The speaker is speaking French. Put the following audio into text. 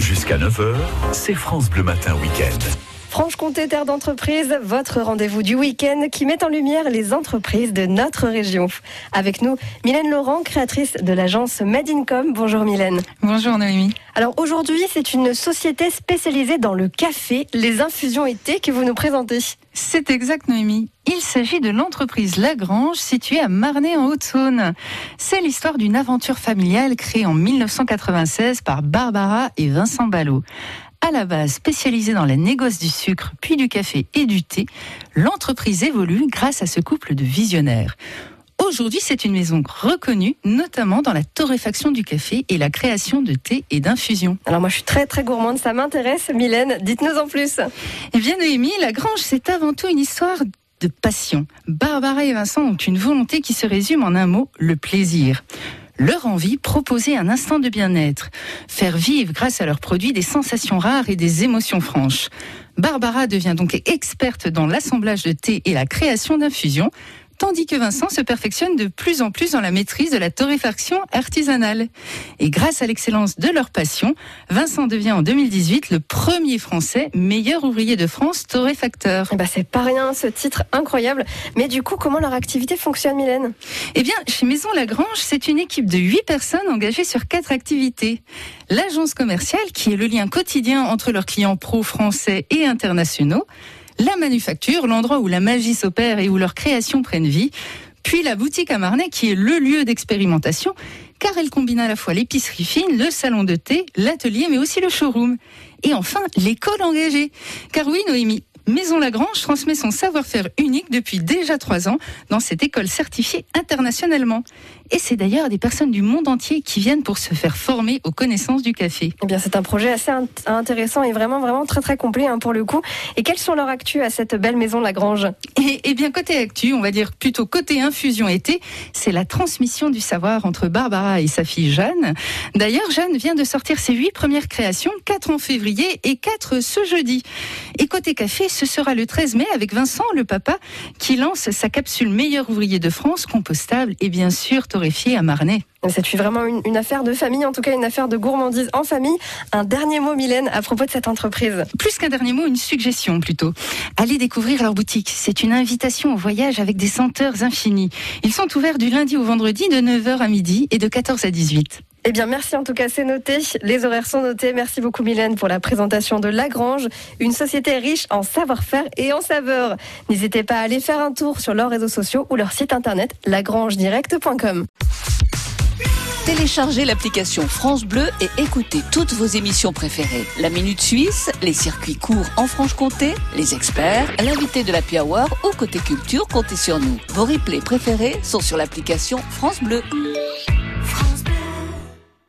Jusqu'à 9h, c'est France Bleu Matin Week-end. Franche-Comté, terre d'entreprise, votre rendez-vous du week-end qui met en lumière les entreprises de notre région. Avec nous, Mylène Laurent, créatrice de l'agence Made in Com. Bonjour Mylène. Bonjour Noémie. Alors aujourd'hui, c'est une société spécialisée dans le café, les infusions et thé que vous nous présentez. C'est exact Noémie. Il s'agit de l'entreprise Lagrange située à Marnay en Haute-Saône. C'est l'histoire d'une aventure familiale créée en 1996 par Barbara et Vincent Ballot à la base spécialisée dans la négoce du sucre, puis du café et du thé, l'entreprise évolue grâce à ce couple de visionnaires. Aujourd'hui, c'est une maison reconnue, notamment dans la torréfaction du café et la création de thé et d'infusion. Alors moi, je suis très très gourmande, ça m'intéresse. Mylène, dites-nous en plus. Eh bien, Noémie, la grange, c'est avant tout une histoire de passion. Barbara et Vincent ont une volonté qui se résume en un mot, le plaisir leur envie, proposer un instant de bien-être, faire vivre grâce à leurs produits des sensations rares et des émotions franches. Barbara devient donc experte dans l'assemblage de thé et la création d'infusions, tandis que Vincent se perfectionne de plus en plus dans la maîtrise de la torréfaction artisanale. Et grâce à l'excellence de leur passion, Vincent devient en 2018 le premier Français meilleur ouvrier de France torréfacteur. Bah c'est pas rien ce titre incroyable. Mais du coup, comment leur activité fonctionne, Mylène? Eh bien, chez Maison Lagrange, c'est une équipe de 8 personnes engagées sur quatre activités. L'agence commerciale, qui est le lien quotidien entre leurs clients pro français et internationaux la manufacture, l'endroit où la magie s'opère et où leurs créations prennent vie, puis la boutique à Marnay qui est le lieu d'expérimentation car elle combine à la fois l'épicerie fine, le salon de thé, l'atelier mais aussi le showroom. Et enfin, l'école engagée. Car oui, Noémie, Maison Lagrange transmet son savoir-faire unique depuis déjà trois ans dans cette école certifiée internationalement. Et c'est d'ailleurs des personnes du monde entier qui viennent pour se faire former aux connaissances du café. Eh bien, c'est un projet assez intéressant et vraiment, vraiment très, très complet hein, pour le coup. Et quelles sont leurs actus à cette belle maison Lagrange et, eh bien, côté actu, on va dire plutôt côté infusion été, c'est la transmission du savoir entre Barbara et sa fille Jeanne. D'ailleurs, Jeanne vient de sortir ses huit premières créations, quatre en février et quatre ce jeudi. Et côté café, ce sera le 13 mai avec Vincent, le papa, qui lance sa capsule meilleur ouvrier de France, compostable et bien sûr torréfié à Marnay. C'est vraiment une, affaire de famille, en tout cas une affaire de gourmandise en famille. Un dernier mot, Mylène, à propos de cette entreprise. Plus qu'un dernier mot, une suggestion plutôt. Allez découvrir leur boutique. C'est une invitation au voyage avec des senteurs infinies. Ils sont ouverts du lundi au vendredi de 9h à midi et de 14 à 18. Eh bien, merci en tout cas, c'est noté. Les horaires sont notés. Merci beaucoup, Mylène, pour la présentation de Lagrange, une société riche en savoir-faire et en saveurs. N'hésitez pas à aller faire un tour sur leurs réseaux sociaux ou leur site internet lagrangedirect.com. Téléchargez l'application France Bleu et écoutez toutes vos émissions préférées. La Minute Suisse, les circuits courts en Franche-Comté, les experts, l'invité de la Hour ou côté culture, comptez sur nous. Vos replays préférés sont sur l'application France Bleu.